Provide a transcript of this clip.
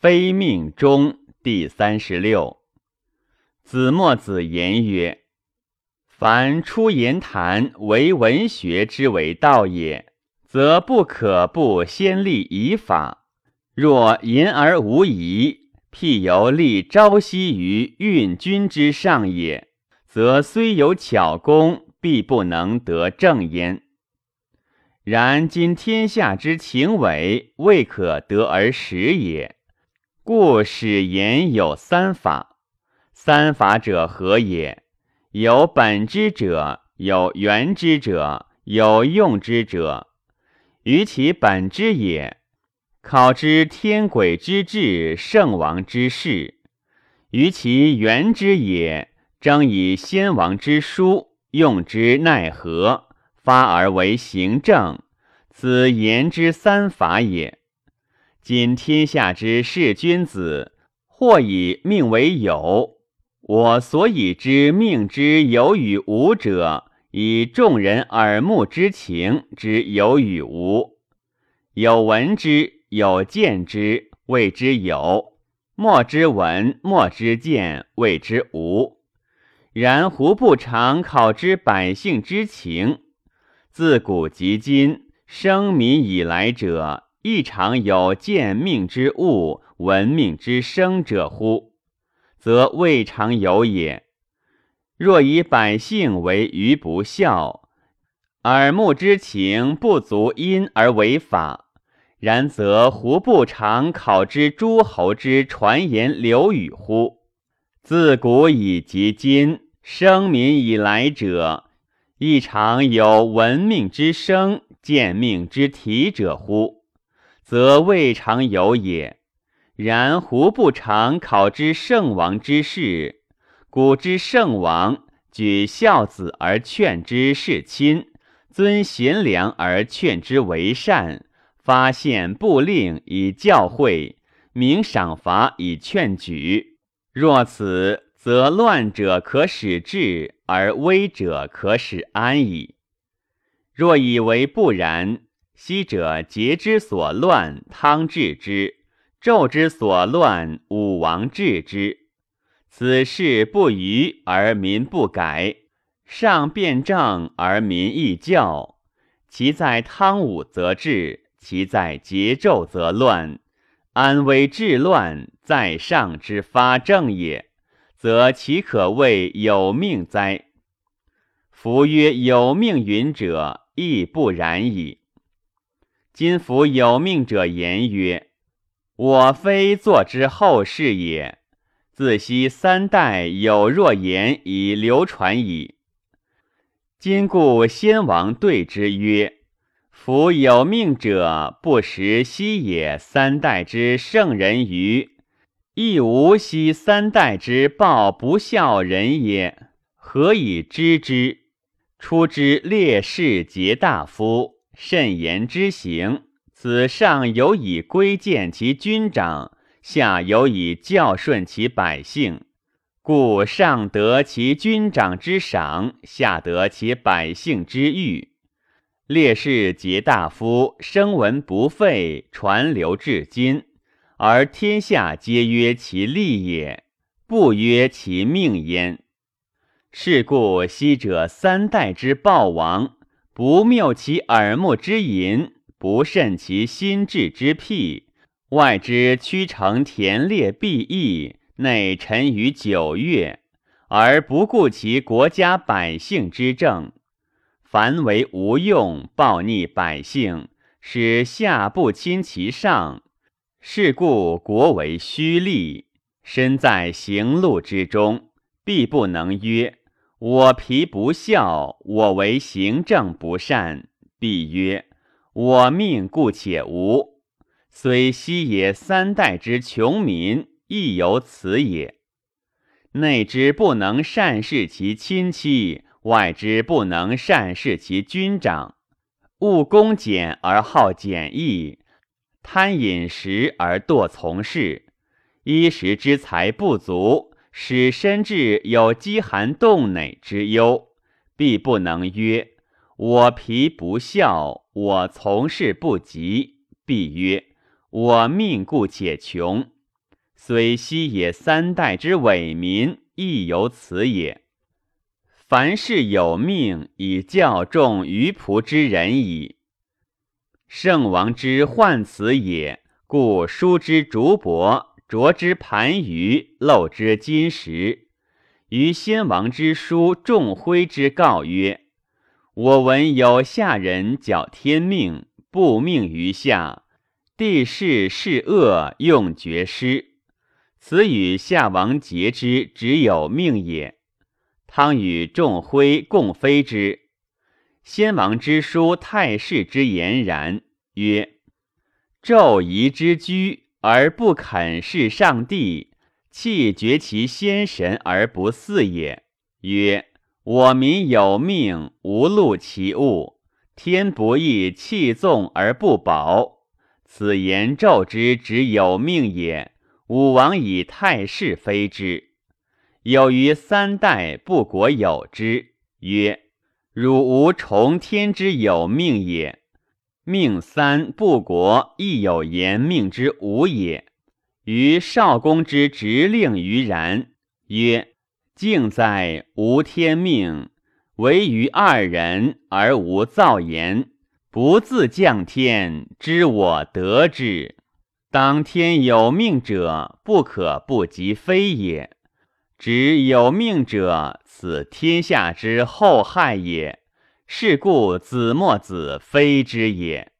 非命中第三十六。子墨子言曰：“凡出言谈为文学之为道也，则不可不先立以法。若言而无疑，譬犹立朝夕于运君之上也，则虽有巧功，必不能得正焉。然今天下之情伪，未可得而实也。”故使言有三法，三法者何也？有本之者，有原之者，有用之者。于其本之也，考之天鬼之志，圣王之事；于其原之也，征以先王之书，用之奈何，发而为行政。此言之三法也。今天下之士君子，或以命为有。我所以知命之有与无者，以众人耳目之情之有与无。有闻之，有见之，谓之有；莫之闻，莫之见，谓之无。然胡不常考之百姓之情？自古及今，生民以来者。亦常有见命之物、闻命之声者乎？则未尝有也。若以百姓为愚不孝，耳目之情不足因而为法，然则胡不常考之诸侯之传言流语乎？自古以及今，生民以来者，亦常有闻命之声、见命之体者乎？则未尝有也。然胡不常考之圣王之事？古之圣王，举孝子而劝之事亲，尊贤良而劝之为善，发现布令以教诲，明赏罚以劝举。若此，则乱者可使治，而危者可使安矣。若以为不然。昔者桀之所乱，汤治之；纣之所乱，武王治之。此事不虞而民不改，上辩证而民易教。其在汤武则治，其在桀纣则乱。安危治乱，在上之发政也，则其可谓有命哉？夫曰有命云者，亦不然矣。今夫有命者言曰：“我非作之后世也。自昔三代有若言以流传矣。今故先王对之曰：‘夫有命者，不识昔也三代之圣人于，亦无昔三代之报不孝人也。何以知之？出之烈士皆大夫。’”慎言之行，此上有以规谏其军长，下有以教顺其百姓，故上得其军长之赏，下得其百姓之誉。烈士及大夫，声闻不废，传流至今，而天下皆曰其利也，不曰其命焉。是故昔者三代之暴亡。不谬其耳目之淫，不慎其心智之辟，外之屈成田猎必易，内沉于九月，而不顾其国家百姓之政，凡为无用，暴逆百姓，使下不亲其上。是故国为虚立，身在行路之中，必不能曰。我皮不孝，我为行政不善，必曰：我命故且无。虽昔也三代之穷民，亦有此也。内之不能善事其亲戚，外之不能善事其君长，务恭俭而好俭易，贪饮食而惰从事，衣食之财不足。使身至有饥寒冻馁之忧，必不能曰：“我皮不孝，我从事不及。”必曰：“我命故且穷。”虽昔也三代之伪民，亦由此也。凡事有命，以教众于仆之人矣。圣王之患此也，故书之竹帛，琢之盘盂，漏之金石。于先王之书，众徽之告曰：“我闻有下人矫天命，不命于下，帝释是恶，用绝师。此与夏王节之，只有命也。汤与众徽共非之。先王之书，太室之言然。曰：纣夷之居，而不肯事上帝。”弃绝其先神而不祀也。曰：我民有命，无禄其物。天不义，弃纵而不保。此言纣之只有命也。武王以太师非之。有于三代不国有之。曰：汝无重天之有命也。命三不国亦有言命之无也。于少公之执令于然，曰：“敬在无天命，唯于二人而无造言，不自降天，知我得之。当天有命者，不可不及非也。执有命者，此天下之后害也。是故子墨子非之也。”